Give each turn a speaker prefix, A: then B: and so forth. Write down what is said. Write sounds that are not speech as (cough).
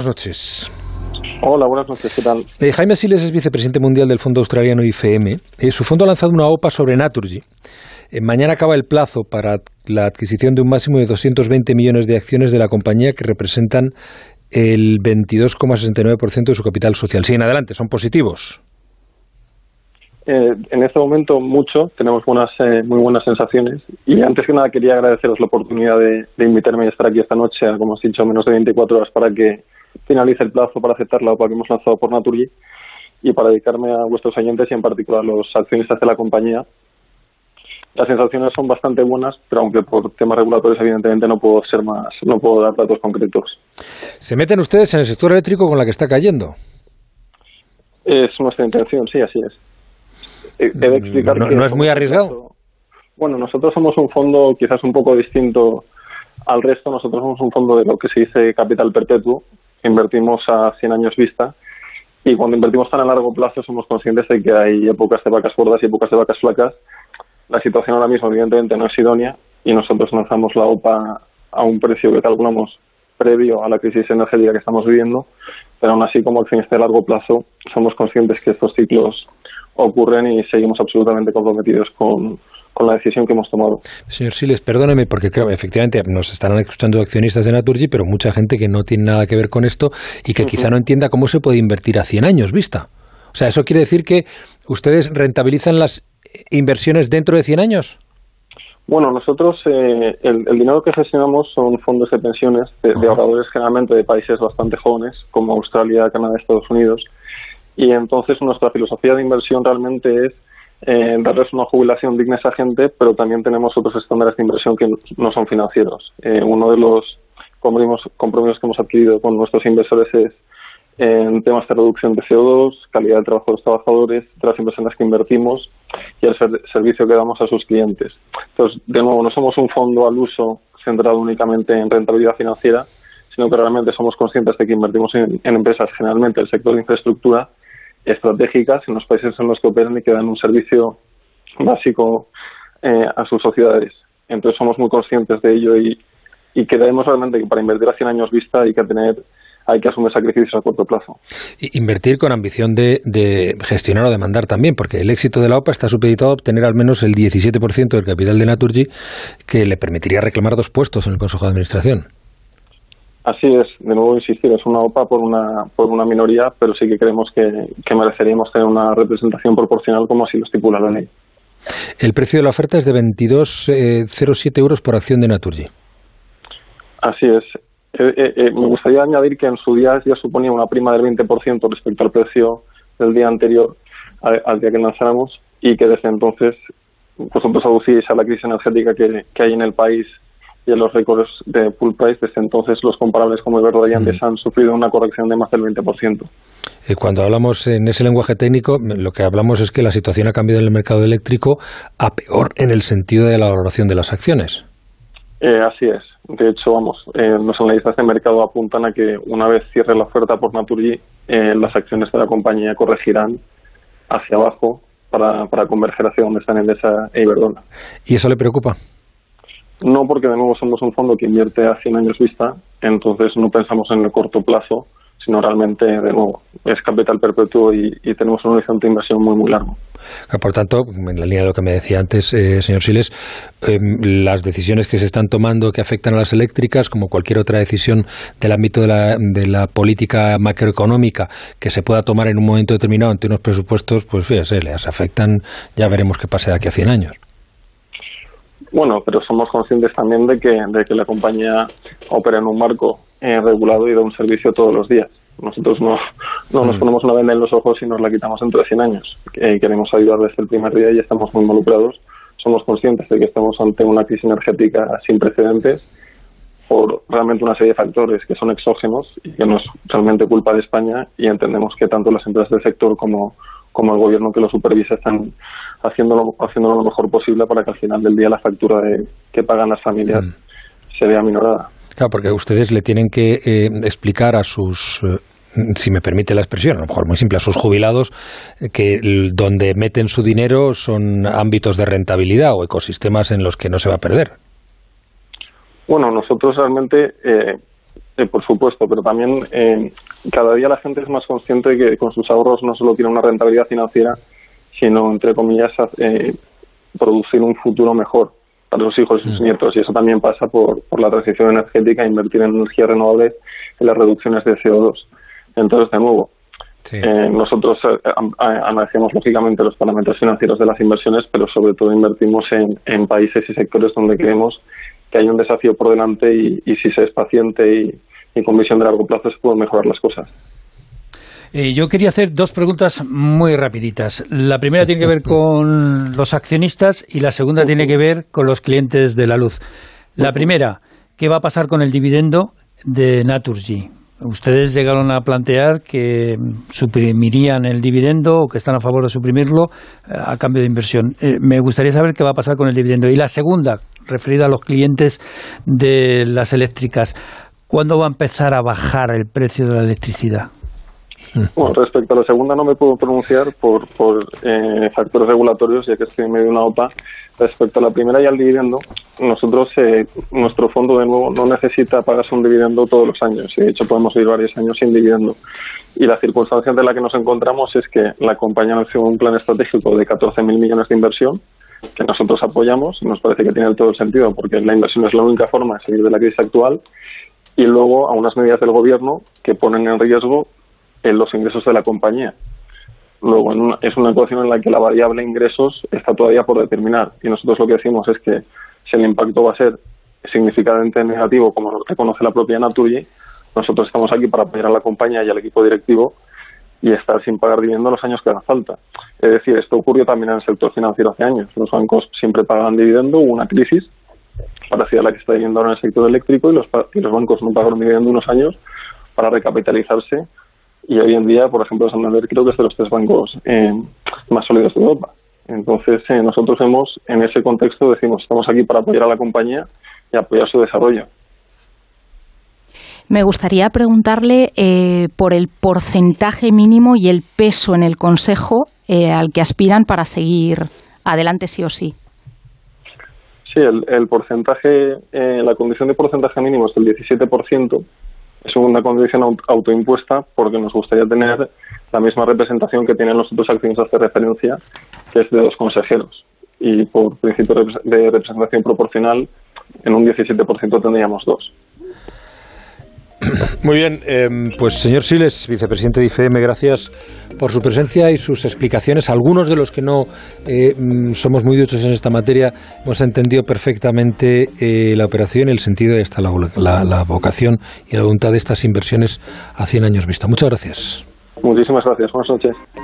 A: Buenas noches.
B: Hola, buenas noches, ¿qué tal?
A: Eh, Jaime Siles es vicepresidente mundial del fondo australiano IFM. Eh, su fondo ha lanzado una OPA sobre Naturgy. Eh, mañana acaba el plazo para la adquisición de un máximo de 220 millones de acciones de la compañía que representan el 22,69% de su capital social. Sí, en adelante, son positivos.
B: Eh, en este momento mucho, tenemos buenas, eh, muy buenas sensaciones y antes que nada quería agradeceros la oportunidad de, invitarme a estar aquí esta noche, como os he dicho, menos de 24 horas para que finalice el plazo para aceptar la OPA que hemos lanzado por Naturgy y para dedicarme a vuestros oyentes y en particular a los accionistas de la compañía. Las sensaciones son bastante buenas, pero aunque por temas regulatorios evidentemente no puedo ser más, no puedo dar datos concretos.
A: ¿Se meten ustedes en el sector eléctrico con la que está cayendo?
B: Es nuestra intención, sí, así es. He de explicar
A: ¿No,
B: que
A: ¿no es muy arriesgado?
B: Bueno, nosotros somos un fondo quizás un poco distinto al resto. Nosotros somos un fondo de lo que se dice capital perpetuo. Invertimos a 100 años vista. Y cuando invertimos tan a largo plazo somos conscientes de que hay épocas de vacas gordas y épocas de vacas flacas. La situación ahora mismo evidentemente no es idónea y nosotros lanzamos la OPA a un precio que calculamos previo a la crisis energética que estamos viviendo, pero aún así como accionista de largo plazo somos conscientes que estos ciclos ocurren y seguimos absolutamente comprometidos con, la decisión que hemos tomado.
A: Señor Siles, perdóneme, porque creo, efectivamente nos estarán escuchando accionistas de Naturgy, pero mucha gente que no tiene nada que ver con esto y que quizá no entienda cómo se puede invertir a 100 años vista. O sea, ¿eso quiere decir que ustedes rentabilizan las inversiones dentro de 100 años?
B: Bueno, nosotros eh, el, dinero que gestionamos son fondos de pensiones de, de, ahorradores generalmente de países bastante jóvenes como Australia, Canadá, Estados Unidos y entonces nuestra filosofía de inversión realmente es eh, darles una jubilación digna a esa gente, pero también tenemos otros estándares de inversión que no son financieros. Eh, uno de los compromisos que hemos adquirido con nuestros inversores es en temas de reducción de CO2, calidad de trabajo de los trabajadores, de las inversiones que invertimos y el servicio que damos a sus clientes. Entonces, de nuevo, no somos un fondo al uso centrado únicamente en rentabilidad financiera, sino que realmente somos conscientes de que invertimos en, en empresas, generalmente el sector de infraestructura, estratégicas en los países en los que operan y que dan un servicio básico eh, a sus sociedades. Entonces somos muy conscientes de ello y, y creemos realmente que para invertir a 100 años vista hay que tener hay que asumir sacrificios a corto plazo.
A: invertir con ambición de, de, gestionar o demandar también, porque el éxito de la OPA está supeditado a obtener al menos el 17% del capital de Naturgy, que le permitiría reclamar dos puestos en el Consejo de Administración.
B: Así es, de nuevo insistir, es una OPA por una, por una minoría, pero sí que creemos que, mereceríamos tener una representación proporcional como así lo estipula la ley.
A: El precio de la oferta es de 22,07 eh, euros por acción de Naturgy.
B: Así es. Eh, eh, me gustaría añadir que en su día ya suponía una prima del 20% respecto al precio del día anterior, al, día que lanzáramos, y que desde entonces vosotros aducís a la crisis energética que, que hay en el país y los récords de full price desde entonces los comparables como Iberdrola y Andes mm. han sufrido una corrección de más del 20%.
A: Eh, cuando hablamos en ese lenguaje técnico, lo que hablamos es que la situación ha cambiado en el mercado eléctrico a peor en el sentido de la valoración de las acciones.
B: Eh, así es. De hecho, vamos, eh, los analistas de mercado apuntan a que una vez cierre la oferta por Naturgy, las acciones de la compañía corregirán hacia abajo para, para converger hacia donde están Endesa e Iberdrola.
A: ¿Y eso le preocupa?
B: No, porque de nuevo somos un fondo que invierte a 100 años vista, entonces no pensamos en el corto plazo, sino realmente, de nuevo, es capital perpetuo y, tenemos un horizonte de inversión muy, muy largo.
A: Por tanto, en la línea de lo que me decía antes, eh, señor Siles, em, las decisiones que se están tomando que afectan a las eléctricas, como cualquier otra decisión del ámbito de la, de la política macroeconómica que se pueda tomar en un momento determinado ante unos presupuestos, pues fíjese, les afectan, ya veremos qué pasa de aquí a 100 años.
B: Bueno, pero somos conscientes también de que, de que la compañía opera en un marco eh, regulado y da un servicio todos los días. Nosotros no, no nos mm. ponemos una venda en los ojos y nos la quitamos dentro de 100 años. Eh, queremos ayudar desde el primer día y estamos muy involucrados. Somos conscientes de que estamos ante una crisis energética sin precedentes por realmente una serie de factores que son exógenos y que no es realmente culpa de España y entendemos que tanto las empresas del sector como, como el gobierno que lo supervisa están haciéndolo, haciéndolo lo mejor posible para que al final del día la factura de, que pagan las familias mm. se vea minorada.
A: Claro, porque ustedes le tienen que eh, explicar a sus, eh, si me permite la expresión, a lo mejor muy simple, a sus jubilados, eh, que donde meten su dinero son ámbitos de rentabilidad o ecosistemas en los que no se va a perder.
B: Bueno, nosotros realmente por supuesto, pero también eh, cada día la gente es más consciente de que con sus ahorros no solo tiene una rentabilidad financiera, sino, entre comillas, eh, producir un futuro mejor para sus hijos y sus mm. nietos. Y eso también pasa por, por la transición energética, invertir en energías renovables, en las reducciones de CO2. Entonces, de nuevo, eh, nosotros eh, analizamos lógicamente los parámetros financieros de las inversiones, pero sobre todo invertimos en, en países y sectores donde creemos que hay un desafío por delante y, si se es paciente y, y con visión de largo plazo se pueden mejorar las cosas.
C: Eh, yo quería hacer dos preguntas muy rapiditas. La primera tiene que ver con los accionistas y la segunda tiene que ver con los clientes de la luz. La primera, ¿qué va a pasar con el dividendo de Naturgy? Ustedes llegaron a plantear que suprimirían el dividendo o que están a favor de suprimirlo eh, a cambio de inversión. Eh, me gustaría saber qué va a pasar con el dividendo. Y la segunda, referida a los clientes de las eléctricas, ¿cuándo va a empezar a bajar el precio de la electricidad?
B: Bueno, respecto a la segunda no me puedo pronunciar por, por eh, factores regulatorios, ya que estoy en medio de una OPA. Respecto a la primera y al dividendo, nosotros, eh, nuestro fondo de nuevo no necesita pagarse un dividendo todos los años. De hecho, podemos ir varios años sin dividendo. Y la circunstancia de la que nos encontramos es que la compañía anunció un plan estratégico de 14.000 millones de inversión, que nosotros apoyamos y nos parece que tiene todo el sentido, porque la inversión es la única forma de salir de la crisis actual y luego a unas medidas del gobierno que ponen en riesgo en los ingresos de la compañía. Luego, es una ecuación en la que la variable ingresos está todavía por determinar y nosotros lo que decimos es que si el impacto va a ser significativamente negativo, como reconoce la propia Naturgy, nosotros estamos aquí para apoyar a la compañía y al equipo directivo y estar sin pagar dividendo los años que haga falta. Es decir, esto ocurrió también en el sector financiero hace años. Los bancos siempre pagan dividendo, hubo una crisis a la que está viviendo ahora en el sector eléctrico y los, y los bancos no pagaron dividendo unos años para recapitalizarse y hoy en día, por ejemplo, Santander creo que es de los tres bancos eh, más sólidos de Europa. Entonces, eh, nosotros hemos, en ese contexto, decimos, estamos aquí para apoyar a la compañía y apoyar su desarrollo.
D: Me gustaría preguntarle eh, por el porcentaje mínimo y el peso en el Consejo al que aspiran para seguir adelante sí o sí.
B: Sí, el, el porcentaje, la condición de porcentaje mínimo es del 17%, es una condición autoimpuesta porque nos gustaría tener la misma representación que tienen los otros accionistas de referencia, que es de dos consejeros. Y por principio de representación proporcional, en un 17% tendríamos dos. (coughs)
A: Muy bien, em, pues señor Siles, vicepresidente de IFM, gracias por su presencia y sus explicaciones. Algunos de los que no eh, mm, somos muy duchos en esta materia hemos entendido perfectamente eh, la operación el sentido y hasta la, la, vocación y la voluntad de estas inversiones a 100 años vista. Muchas gracias.
B: Muchísimas gracias. Buenas noches.